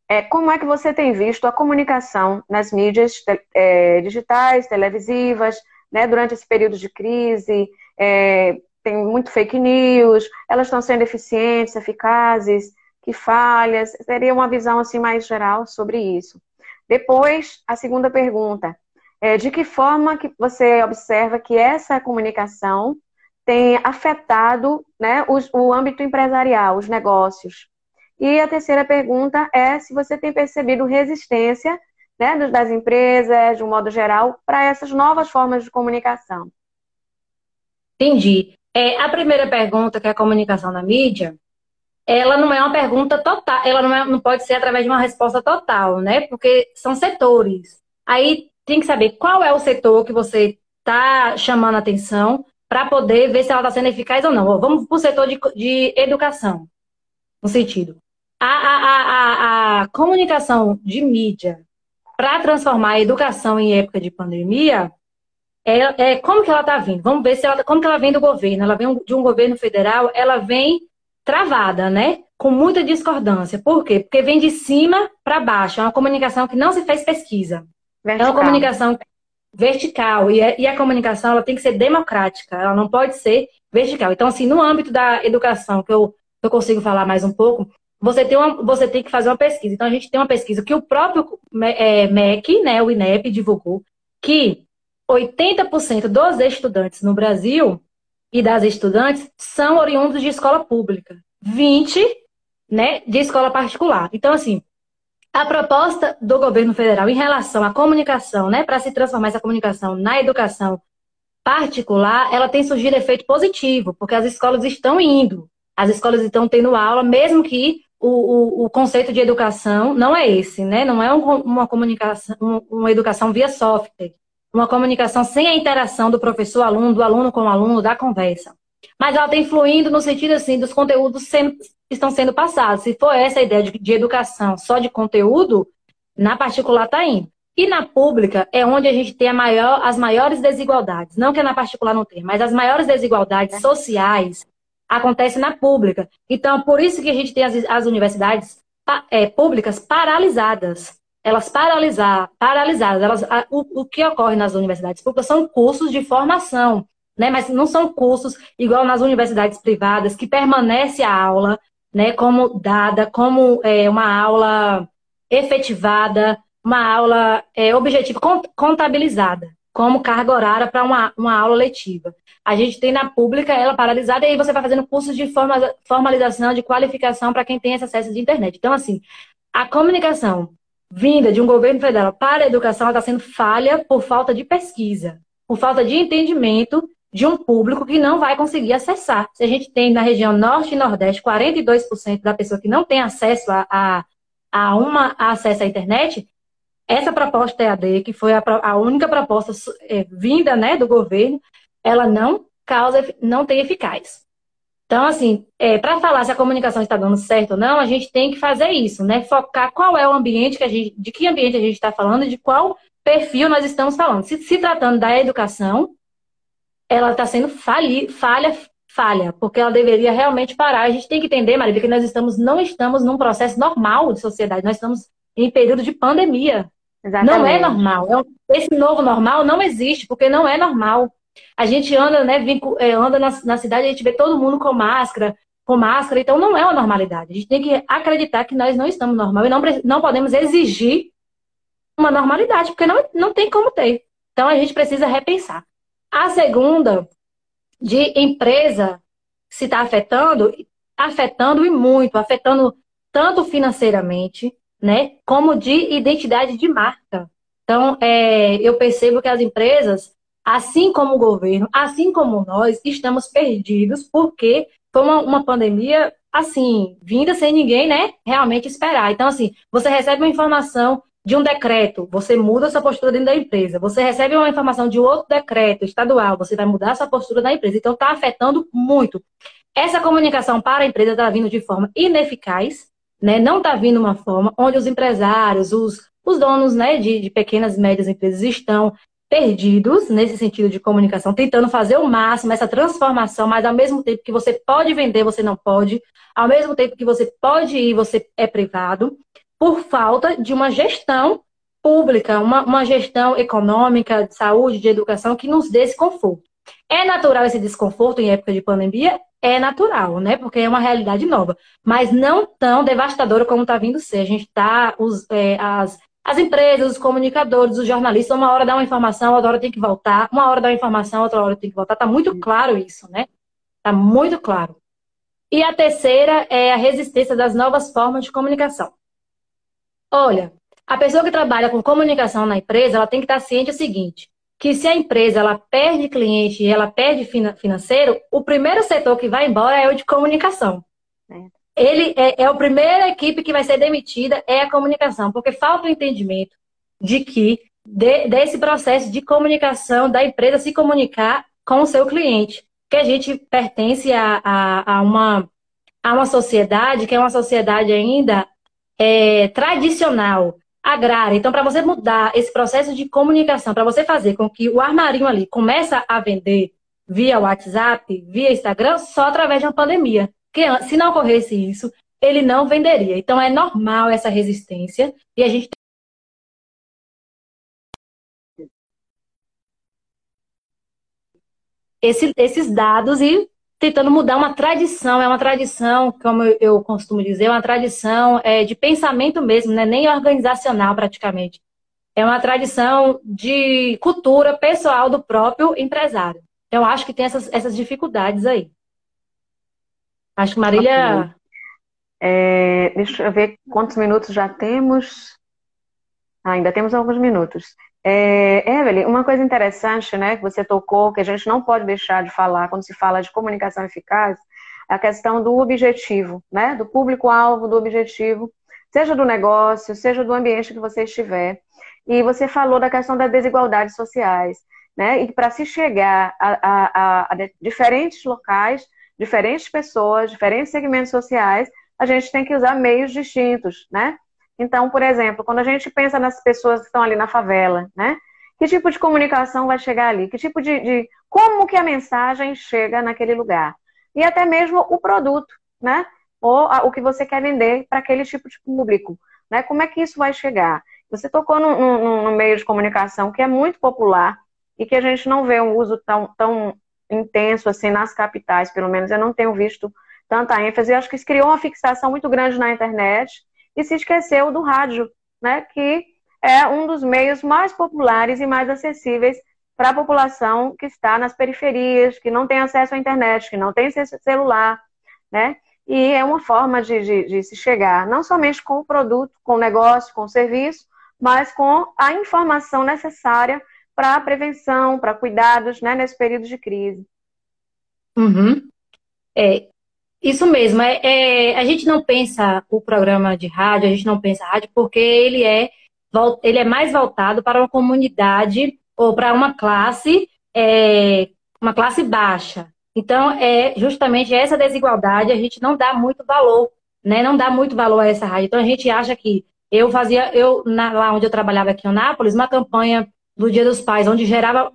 É, como é que você tem visto a comunicação nas mídias é, digitais, televisivas, né, durante esse período de crise? É, tem muito fake news, elas estão sendo eficientes, eficazes, que falhas? Seria uma visão assim mais geral sobre isso. Depois, a segunda pergunta. É, de que forma que você observa que essa comunicação tem afetado né, o, o âmbito empresarial, os negócios? E a terceira pergunta é se você tem percebido resistência né, das empresas, de um modo geral, para essas novas formas de comunicação. Entendi. É, a primeira pergunta, que é a comunicação na mídia, ela não é uma pergunta total, ela não, é, não pode ser através de uma resposta total, né? Porque são setores. Aí tem que saber qual é o setor que você está chamando atenção para poder ver se ela está sendo eficaz ou não. Vamos para o setor de, de educação, no sentido a, a, a, a comunicação de mídia para transformar a educação em época de pandemia, é, é como que ela está vindo? Vamos ver se ela, como que ela vem do governo. Ela vem de um governo federal, ela vem travada, né? Com muita discordância. Por quê? Porque vem de cima para baixo. É uma comunicação que não se fez pesquisa. Vertical. É uma comunicação vertical. E, é, e a comunicação ela tem que ser democrática. Ela não pode ser vertical. Então, assim, no âmbito da educação, que eu, eu consigo falar mais um pouco, você tem, uma, você tem que fazer uma pesquisa. Então, a gente tem uma pesquisa que o próprio é, MEC, né, o INEP, divulgou, que 80% dos estudantes no Brasil e das estudantes são oriundos de escola pública. 20% né, de escola particular. Então, assim, a proposta do governo federal em relação à comunicação, né, para se transformar essa comunicação na educação particular, ela tem surgido efeito positivo, porque as escolas estão indo, as escolas estão tendo aula, mesmo que o, o, o, conceito de educação não é esse, né? Não é um, uma comunicação, uma educação via software, uma comunicação sem a interação do professor-aluno, do aluno com o aluno, da conversa. mas ela está influindo no sentido assim dos conteúdos sendo, estão sendo passados. Se for essa a ideia de, de educação só de conteúdo, na particular está indo. E na pública é onde a gente tem maior, as maiores desigualdades. Não que na particular não tenha, mas as maiores desigualdades é. sociais acontecem na pública. Então, por isso que a gente tem as, as universidades é, públicas paralisadas. Elas paralisar, paralisadas. Elas, a, o, o que ocorre nas universidades públicas são cursos de formação, né? mas não são cursos igual nas universidades privadas, que permanece a aula né, como dada, como é, uma aula efetivada, uma aula é, objetiva, contabilizada, como carga horária para uma, uma aula letiva. A gente tem na pública ela paralisada e aí você vai fazendo cursos de forma, formalização, de qualificação para quem tem esse acesso de internet. Então, assim, a comunicação vinda de um governo federal para a educação está sendo falha por falta de pesquisa, por falta de entendimento de um público que não vai conseguir acessar. Se a gente tem na região norte e nordeste 42% da pessoa que não tem acesso a, a, a uma a acesso à internet, essa proposta EAD, que foi a, a única proposta é, vinda né, do governo, ela não causa, não tem eficaz. Então, assim, é, para falar se a comunicação está dando certo ou não, a gente tem que fazer isso, né? Focar qual é o ambiente que a gente, de que ambiente a gente está falando de qual perfil nós estamos falando. Se, se tratando da educação, ela está sendo fali, falha, falha, porque ela deveria realmente parar. A gente tem que entender, Maria, que nós estamos, não estamos num processo normal de sociedade, nós estamos em período de pandemia. Exatamente. Não é normal. É esse novo normal não existe, porque não é normal. A gente anda, né, é, anda na, na cidade, a gente vê todo mundo com máscara, com máscara, então não é uma normalidade. A gente tem que acreditar que nós não estamos normal e não, não podemos exigir uma normalidade, porque não, não tem como ter. Então a gente precisa repensar. A segunda, de empresa se está afetando, afetando e muito, afetando tanto financeiramente, né, como de identidade de marca. Então, é, eu percebo que as empresas, assim como o governo, assim como nós, estamos perdidos porque foi uma, uma pandemia, assim, vinda sem ninguém, né, realmente esperar. Então, assim, você recebe uma informação de um decreto, você muda sua postura dentro da empresa. Você recebe uma informação de outro decreto estadual, você vai mudar sua postura da empresa. Então, está afetando muito. Essa comunicação para a empresa está vindo de forma ineficaz, né? não está vindo uma forma onde os empresários, os, os donos né, de, de pequenas e médias empresas estão perdidos nesse sentido de comunicação, tentando fazer o máximo essa transformação, mas ao mesmo tempo que você pode vender, você não pode, ao mesmo tempo que você pode ir, você é privado por falta de uma gestão pública, uma, uma gestão econômica, de saúde, de educação que nos dê esse conforto. É natural esse desconforto em época de pandemia? É natural, né? Porque é uma realidade nova. Mas não tão devastadora como está vindo ser. A gente está. É, as, as empresas, os comunicadores, os jornalistas, uma hora dá uma informação, outra hora tem que voltar, uma hora dá uma informação, outra hora tem que voltar. Está muito claro isso, né? Está muito claro. E a terceira é a resistência das novas formas de comunicação. Olha, a pessoa que trabalha com comunicação na empresa, ela tem que estar ciente do seguinte, que se a empresa ela perde cliente e ela perde financeiro, o primeiro setor que vai embora é o de comunicação. Ele é, é a primeira equipe que vai ser demitida é a comunicação, porque falta o entendimento de que de, desse processo de comunicação da empresa se comunicar com o seu cliente, que a gente pertence a, a, a uma a uma sociedade que é uma sociedade ainda é, tradicional, agrária. Então, para você mudar esse processo de comunicação, para você fazer com que o armarinho ali comece a vender via WhatsApp, via Instagram, só através de uma pandemia. Porque se não ocorresse isso, ele não venderia. Então, é normal essa resistência e a gente esse, esses dados e tentando mudar uma tradição, é uma tradição, como eu costumo dizer, é uma tradição é, de pensamento mesmo, né? nem organizacional praticamente. É uma tradição de cultura pessoal do próprio empresário. Então, acho que tem essas, essas dificuldades aí. Acho que Marília. É, deixa eu ver quantos minutos já temos. Ah, ainda temos alguns minutos. É, Evelyn, uma coisa interessante, né, que você tocou, que a gente não pode deixar de falar quando se fala de comunicação eficaz, é a questão do objetivo, né, do público-alvo, do objetivo, seja do negócio, seja do ambiente que você estiver. E você falou da questão das desigualdades sociais. né? E para se chegar a, a, a, a diferentes locais, diferentes pessoas, diferentes segmentos sociais, a gente tem que usar meios distintos, né? Então, por exemplo, quando a gente pensa nas pessoas que estão ali na favela, né? Que tipo de comunicação vai chegar ali? Que tipo de, de como que a mensagem chega naquele lugar? E até mesmo o produto, né? Ou a, o que você quer vender para aquele tipo de público, né? Como é que isso vai chegar? Você tocou no meio de comunicação que é muito popular e que a gente não vê um uso tão, tão intenso assim nas capitais, pelo menos eu não tenho visto tanta ênfase. Eu acho que isso criou uma fixação muito grande na internet e se esqueceu do rádio, né? Que é um dos meios mais populares e mais acessíveis para a população que está nas periferias, que não tem acesso à internet, que não tem celular, né? E é uma forma de, de, de se chegar não somente com o produto, com o negócio, com o serviço, mas com a informação necessária para a prevenção, para cuidados né, nesse período de crise. Uhum. É, isso mesmo. É, é, a gente não pensa o programa de rádio, a gente não pensa rádio porque ele é ele é mais voltado para uma comunidade ou para uma classe, é, uma classe baixa. Então, é justamente essa desigualdade, a gente não dá muito valor, né? Não dá muito valor a essa rádio. Então, a gente acha que eu fazia, eu na, lá onde eu trabalhava aqui em Anápolis, uma campanha do Dia dos Pais, onde gerava,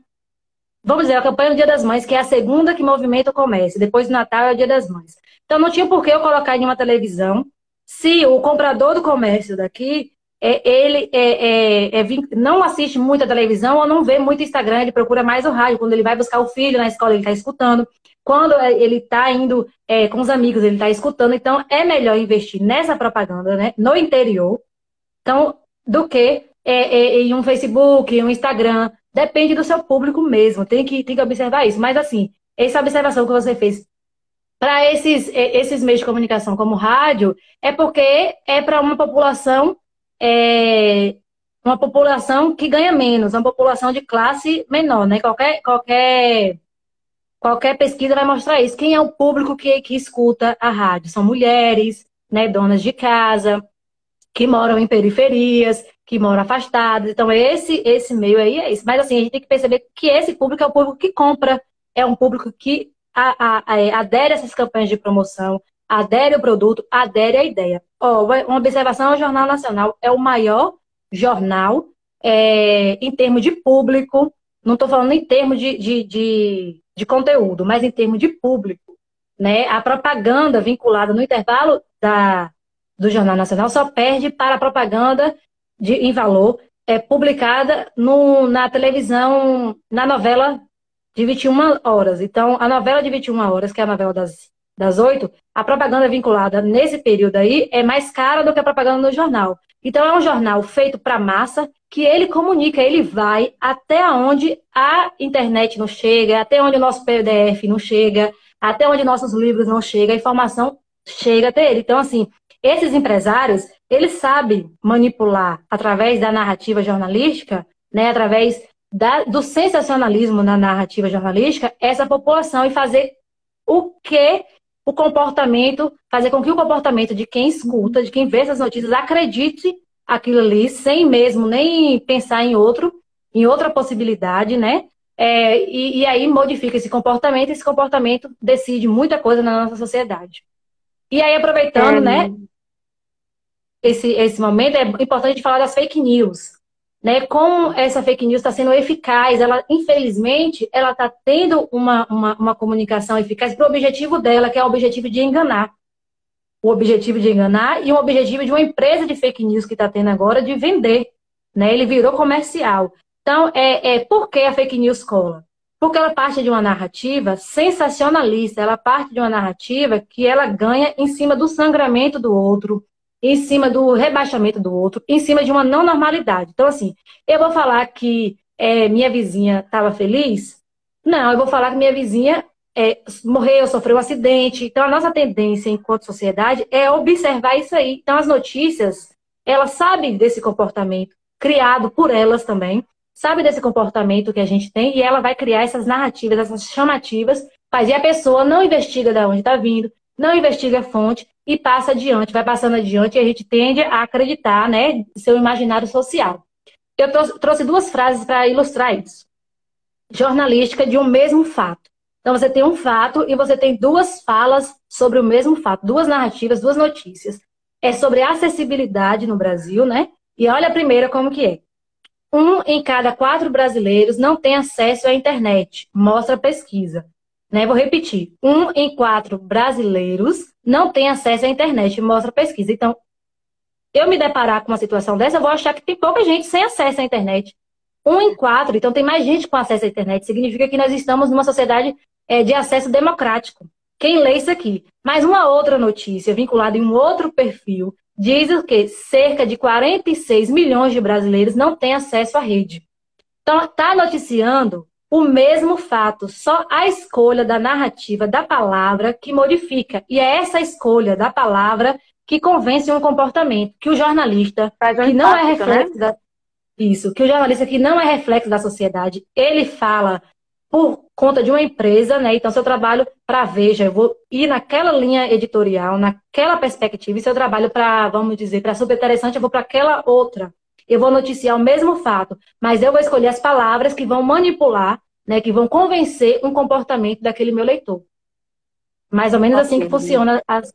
vamos dizer, a campanha do Dia das Mães, que é a segunda que movimenta o comércio. Depois do Natal é o Dia das Mães. Então, não tinha por que eu colocar em uma televisão se o comprador do comércio daqui é, ele é, é, é não assiste muita televisão ou não vê muito Instagram, ele procura mais o rádio. Quando ele vai buscar o filho na escola, ele está escutando. Quando é, ele está indo é, com os amigos, ele está escutando. Então, é melhor investir nessa propaganda né, no interior então, do que é, em um Facebook, em um Instagram. Depende do seu público mesmo. Tem que, tem que observar isso. Mas, assim, essa observação que você fez para esses, esses meios de comunicação como rádio é porque é para uma população é uma população que ganha menos, uma população de classe menor, né? Qualquer, qualquer, qualquer pesquisa vai mostrar isso. Quem é o público que, que escuta a rádio? São mulheres, né, donas de casa, que moram em periferias, que moram afastadas. Então, esse, esse meio aí é isso. Mas, assim, a gente tem que perceber que esse público é o público que compra, é um público que a, a, a, é, adere a essas campanhas de promoção, adere ao produto, adere à ideia. Oh, uma observação, o Jornal Nacional é o maior jornal é, em termos de público, não estou falando em termos de, de, de, de, conteúdo, mas em termos de público. Né? A propaganda vinculada no intervalo da, do Jornal Nacional só perde para a propaganda de, em valor é, publicada no, na televisão, na novela de 21 horas. Então, a novela de 21 horas, que é a novela das das oito, a propaganda vinculada nesse período aí é mais cara do que a propaganda no jornal. Então é um jornal feito para massa que ele comunica, ele vai até onde a internet não chega, até onde o nosso PDF não chega, até onde nossos livros não chegam, a informação chega até ele. Então, assim, esses empresários, eles sabem manipular através da narrativa jornalística, né, através da, do sensacionalismo na narrativa jornalística, essa população e fazer o que o comportamento, fazer com que o comportamento de quem escuta, de quem vê essas notícias, acredite aquilo ali, sem mesmo nem pensar em outro, em outra possibilidade, né? É, e, e, aí modifica esse comportamento, e esse comportamento decide muita coisa na nossa sociedade. E aí, aproveitando, é. né, esse, esse momento, é importante falar das fake news né, como essa fake news está sendo eficaz, ela, infelizmente, ela está tendo uma, uma, uma, comunicação eficaz para o objetivo dela, que é o objetivo de enganar. O objetivo de enganar e o objetivo de uma empresa de fake news que está tendo agora de vender. Né? Ele virou comercial. Então, é, é por que a fake news cola? Porque ela parte de uma narrativa sensacionalista, ela parte de uma narrativa que ela ganha em cima do sangramento do outro, em cima do rebaixamento do outro, em cima de uma não normalidade. Então, assim, eu vou falar que é, minha vizinha estava feliz? Não, eu vou falar que minha vizinha é, morreu, sofreu um acidente. Então, a nossa tendência enquanto sociedade é observar isso aí. Então, as notícias, elas sabem desse comportamento, criado por elas também, sabe desse comportamento que a gente tem e ela vai criar essas narrativas, essas chamativas, mas a pessoa não investiga de onde está vindo, não investiga a fonte e passa adiante, vai passando adiante e a gente tende a acreditar, né, seu imaginário social. Eu trouxe duas frases para ilustrar isso. jornalística de um mesmo fato. Então você tem um fato e você tem duas falas sobre o mesmo fato, duas narrativas, duas notícias. É sobre acessibilidade no Brasil, né? E olha a primeira como que é. Um em cada quatro brasileiros não tem acesso à internet, mostra pesquisa. Né? Vou repetir. Um em quatro brasileiros não tem acesso à internet, mostra a pesquisa. Então, eu me deparar com uma situação dessa, eu vou achar que tem pouca gente sem acesso à internet. Um em quatro, então tem mais gente com acesso à internet. Significa que nós estamos numa sociedade é, de acesso democrático. Quem lê isso aqui? Mais uma outra notícia vinculada em um outro perfil diz que cerca de 46 milhões de brasileiros não têm acesso à rede. Então, está noticiando o mesmo fato, só a escolha da narrativa da palavra que modifica. E é essa escolha da palavra que convence um comportamento que o jornalista, um que não é né? reflexo né? da isso, que o jornalista que não é reflexo da sociedade, ele fala por conta de uma empresa, né? Então, se eu trabalho para Veja, eu vou ir naquela linha editorial, naquela perspectiva, e se eu trabalho para, vamos dizer, para super interessante, eu vou para aquela outra. Eu vou noticiar o mesmo fato, mas eu vou escolher as palavras que vão manipular, né? Que vão convencer um comportamento daquele meu leitor. Mais ou menos assim que funciona as,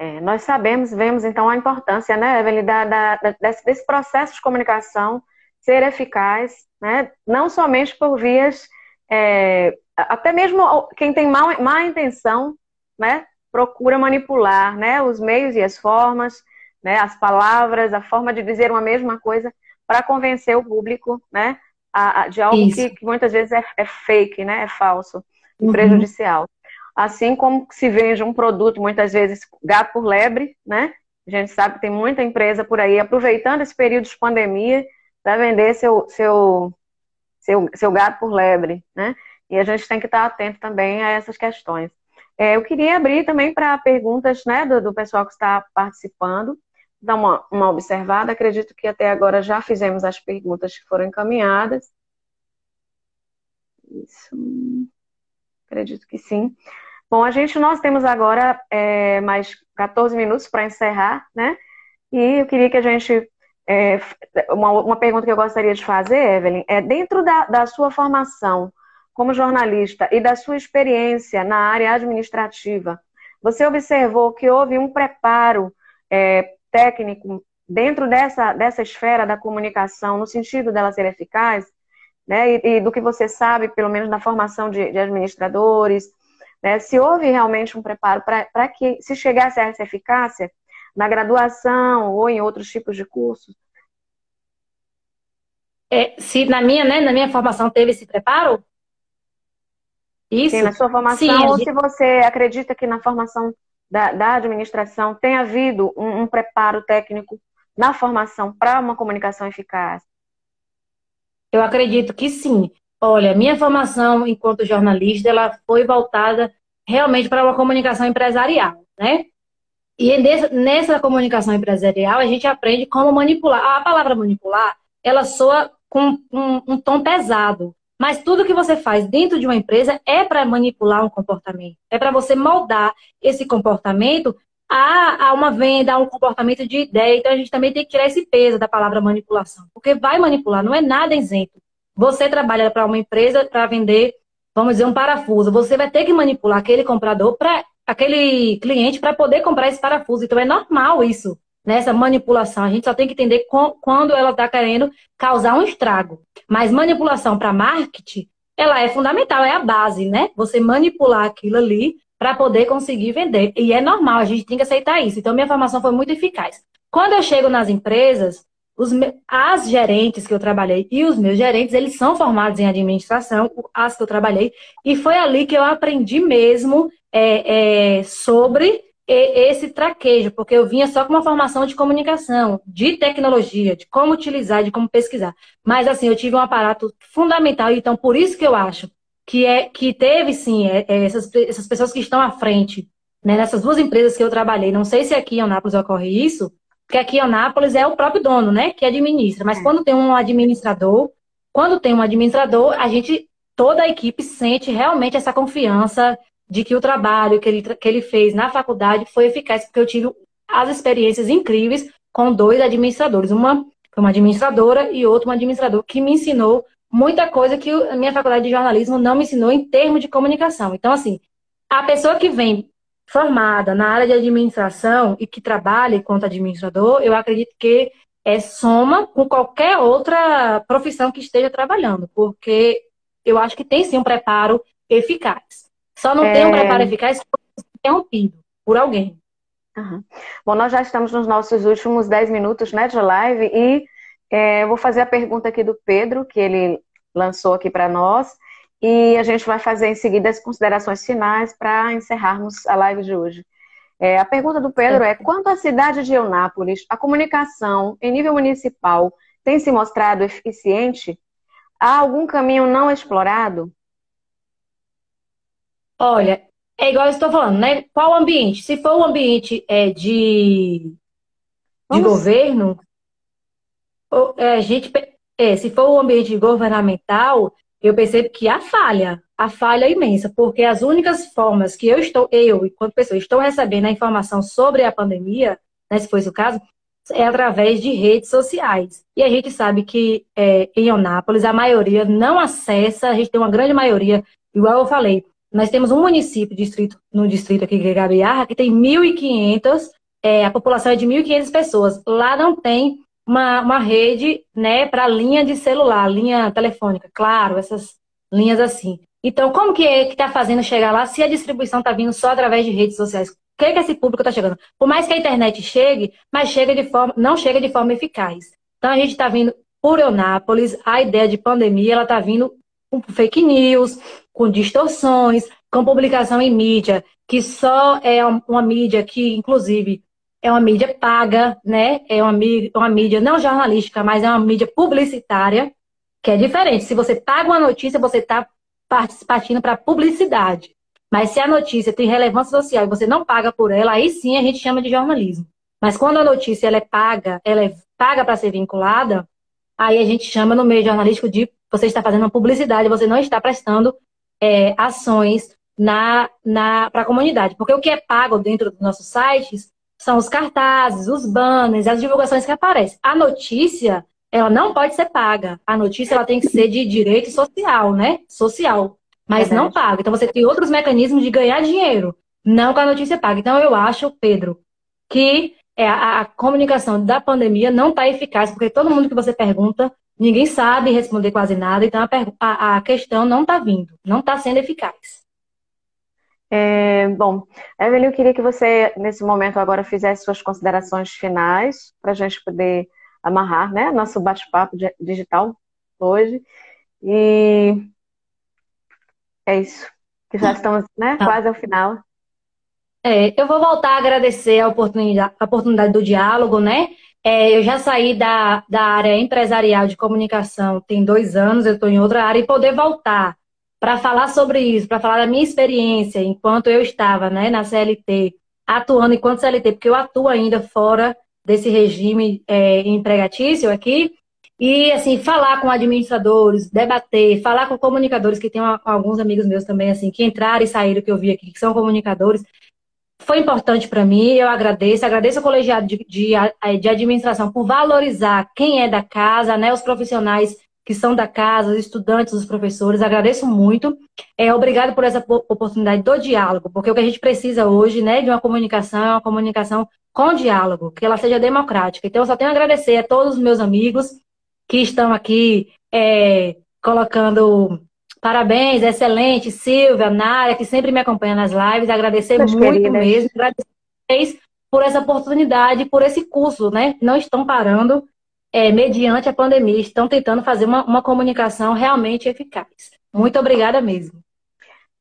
é, nós sabemos, vemos então a importância, né, Evelyn, da, da, desse, desse, processo de comunicação ser eficaz, né, não somente por vias, é, até mesmo quem tem má, má intenção, né, procura manipular, né, os meios e as formas, né, as palavras, a forma de dizer uma mesma coisa para convencer o público, né, a, a, de algo que, que, muitas vezes é, é, fake, né, é falso, uhum. prejudicial assim como se vende um produto, muitas vezes, gato por lebre, né? A gente sabe que tem muita empresa por aí aproveitando esse período de pandemia para vender seu, seu, seu, seu gato por lebre, né? E a gente tem que estar atento também a essas questões. É, eu queria abrir também para perguntas né, do, do, pessoal que está participando, dar uma, uma observada. Acredito que até agora já fizemos as perguntas que foram encaminhadas. Isso. Acredito que sim. Bom, a gente, nós temos agora é, mais 14 minutos para encerrar, né? E eu queria que a gente. É, uma, uma pergunta que eu gostaria de fazer, Evelyn, é dentro da, da sua formação como jornalista e da sua experiência na área administrativa, você observou que houve um preparo é, técnico dentro dessa, dessa esfera da comunicação, no sentido dela ser eficaz? né, e, e, do que você sabe, pelo menos na formação de, de administradores, né, se houve realmente um preparo para que se chegasse a essa eficácia na graduação ou em outros tipos de cursos? É, se na minha, né, na minha formação teve esse preparo? Isso? Sim, na sua formação, Sim, ou gente... se você acredita que na formação da, da administração tem havido um, um preparo técnico na formação para uma comunicação eficaz? Eu acredito que sim. Olha, minha formação enquanto jornalista, ela foi voltada realmente para uma comunicação empresarial, né? E nessa comunicação empresarial, a gente aprende como manipular. A palavra manipular, ela soa com um, um tom pesado. Mas tudo que você faz dentro de uma empresa é para manipular um comportamento. É para você moldar esse comportamento a, a, uma venda, a um comportamento de ideia. Então a gente também tem que tirar esse peso da palavra manipulação. Porque vai manipular, não é nada isento. Você trabalha para uma empresa para vender, vamos dizer, um parafuso. Você vai ter que manipular aquele comprador para aquele cliente para poder comprar esse parafuso. Então é normal isso, né? essa manipulação. A gente só tem que entender com, quando ela está querendo causar um estrago. Mas manipulação para marketing, ela é fundamental, é a base, né? Você manipular aquilo ali para poder conseguir vender. E é normal, a gente tem que aceitar isso. Então, minha formação foi muito eficaz. Quando eu chego nas empresas, os, as gerentes que eu trabalhei e os meus gerentes, eles são formados em administração, as que eu trabalhei, e foi ali que eu aprendi mesmo é, é, sobre esse traquejo, porque eu vinha só com uma formação de comunicação, de tecnologia, de como utilizar, de como pesquisar. Mas assim, eu tive um aparato fundamental, então por isso que eu acho que, é, que teve sim é, é, essas, essas pessoas que estão à frente, né, nessas duas empresas que eu trabalhei. Não sei se aqui em Anápolis ocorre isso, porque aqui em Anápolis é o próprio dono, né, que administra. Mas é. quando tem um administrador, quando tem um administrador, a gente, toda a equipe sente realmente essa confiança de que o trabalho que ele, que ele fez na faculdade foi eficaz, porque eu tive as experiências incríveis com dois administradores. Uma foi uma administradora e outra um administrador que me ensinou muita coisa que a minha faculdade de jornalismo não me ensinou em termos de comunicação. Então, assim, a pessoa que vem formada na área de administração e que trabalha enquanto administrador, eu acredito que é soma com qualquer outra profissão que esteja trabalhando, porque eu acho que tem sim um preparo eficaz. Só não é... tem um preparo eficaz interrompido por alguém. Uhum. Bom, nós já estamos nos nossos últimos 10 minutos né, de live e é, vou fazer a pergunta aqui do Pedro, que ele lançou aqui para nós, e a gente vai fazer em seguida as considerações finais para encerrarmos a live de hoje. É, a pergunta do Pedro é: quanto à cidade de Eunápolis, a comunicação em nível municipal tem se mostrado eficiente? Há algum caminho não explorado? Olha, é igual eu estou falando, né? Qual ambiente? Se for um ambiente é, de, de governo, é, a gente, é, se for um ambiente governamental, eu percebo que há falha, a falha é imensa, porque as únicas formas que eu estou, eu, enquanto pessoa, estou recebendo a informação sobre a pandemia, né, se fosse o caso, é através de redes sociais. E a gente sabe que é, em Onápolis a maioria não acessa, a gente tem uma grande maioria, igual eu falei, nós temos um município distrito, no distrito aqui de Gabiarra que tem 1.500, é, a população é de 1.500 pessoas. Lá não tem uma, uma rede né, para linha de celular, linha telefônica, claro, essas linhas assim. Então, como que é que está fazendo chegar lá se a distribuição está vindo só através de redes sociais? O que, é que esse público está chegando? Por mais que a internet chegue, mas chega de forma, não chega de forma eficaz. Então, a gente está vindo por Eunápolis, a ideia de pandemia, ela está vindo com fake news, com distorções, com publicação em mídia, que só é uma mídia que, inclusive, é uma mídia paga, né? É uma mídia, uma mídia não jornalística, mas é uma mídia publicitária, que é diferente. Se você paga uma notícia, você está partindo para publicidade. Mas se a notícia tem relevância social e você não paga por ela, aí sim a gente chama de jornalismo. Mas quando a notícia ela é paga, ela é paga para ser vinculada, aí a gente chama no meio jornalístico de você está fazendo uma publicidade, você não está prestando é, ações na, na, para a comunidade. Porque o que é pago dentro dos nossos sites são os cartazes, os banners, as divulgações que aparecem. A notícia, ela não pode ser paga. A notícia ela tem que ser de direito social, né? Social. Mas não paga. Então você tem outros mecanismos de ganhar dinheiro, não com a notícia paga. Então eu acho, Pedro, que é, a, a comunicação da pandemia não está eficaz, porque todo mundo que você pergunta Ninguém sabe responder quase nada, então a, a questão não está vindo, não está sendo eficaz. É, bom, Evelyn, eu queria que você, nesse momento agora, fizesse suas considerações finais, para a gente poder amarrar né, nosso bate-papo digital hoje. E é isso, que já estamos né, tá. quase ao final. É, eu vou voltar a agradecer a oportunidade, a oportunidade do diálogo, né? É, eu já saí da, da área empresarial de comunicação tem dois anos, eu estou em outra área, e poder voltar para falar sobre isso, para falar da minha experiência enquanto eu estava né, na CLT, atuando enquanto CLT, porque eu atuo ainda fora desse regime é, empregatício aqui, e assim, falar com administradores, debater, falar com comunicadores, que tem alguns amigos meus também, assim, que entraram e saíram, que eu vi aqui, que são comunicadores, foi importante para mim, eu agradeço, agradeço ao colegiado de, de, de, administração por valorizar quem é da casa, né, os profissionais que são da casa, os estudantes, os professores, agradeço muito. É, obrigado por essa oportunidade do diálogo, porque o que a gente precisa hoje, né, de uma comunicação, é uma comunicação com diálogo, que ela seja democrática. Então, eu só tenho a agradecer a todos os meus amigos que estão aqui é, colocando Parabéns, excelente, Silvia, Nária, que sempre me acompanha nas lives. Agradecer muito queridas. mesmo. Agradecer por essa oportunidade, por esse curso, né? Não estão parando é, mediante a pandemia, estão tentando fazer uma, uma comunicação realmente eficaz. Muito obrigada mesmo.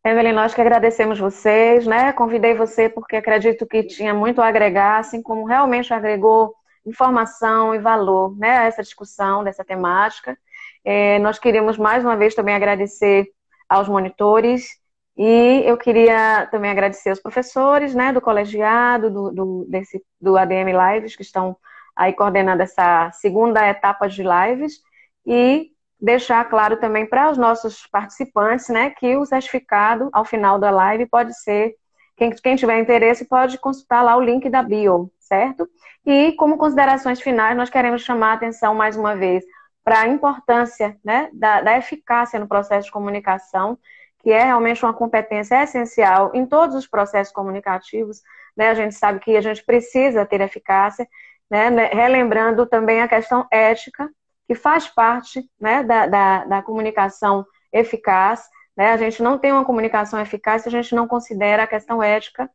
Evelyn, nós que agradecemos vocês, né? Convidei você porque acredito que tinha muito a agregar, assim como realmente agregou informação e valor, né, a essa discussão dessa temática. É, nós queríamos mais uma vez também agradecer aos monitores e eu queria também agradecer aos professores né, do colegiado, do, do, desse, do ADM Lives, que estão aí coordenando essa segunda etapa de lives e deixar claro também para os nossos participantes né, que o certificado ao final da live pode ser, quem, quem tiver interesse pode consultar lá o link da bio, certo? E como considerações finais, nós queremos chamar a atenção mais uma vez para a importância né, da, da eficácia no processo de comunicação, que é realmente uma competência essencial em todos os processos comunicativos. Né? A gente sabe que a gente precisa ter eficácia, né? né relembrando também a questão ética, que faz parte né, da, da, da comunicação eficaz. Né? A gente não tem uma comunicação eficaz se a gente não considera a questão ética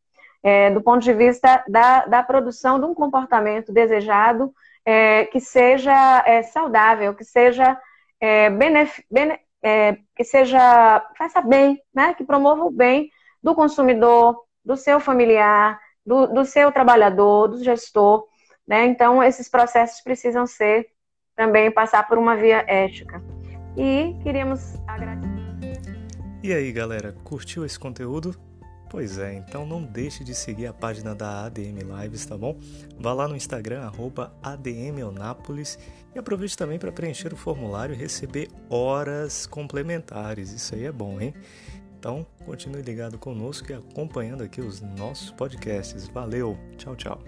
é, do ponto de vista da, da produção de um comportamento desejado é, que seja é, saudável, que seja é, benef, bene, é, que seja faça bem, né? Que promova o bem do consumidor, do seu familiar, do, do seu trabalhador, do gestor, né? Então esses processos precisam ser também passar por uma via ética. E queríamos agradecer. E aí, galera, curtiu esse conteúdo? Pois é, então não deixe de seguir a página da ADM Lives, tá bom? Vá lá no Instagram, arroba e aproveite também para preencher o formulário e receber horas complementares. Isso aí é bom, hein? Então, continue ligado conosco e acompanhando aqui os nossos podcasts. Valeu, tchau, tchau.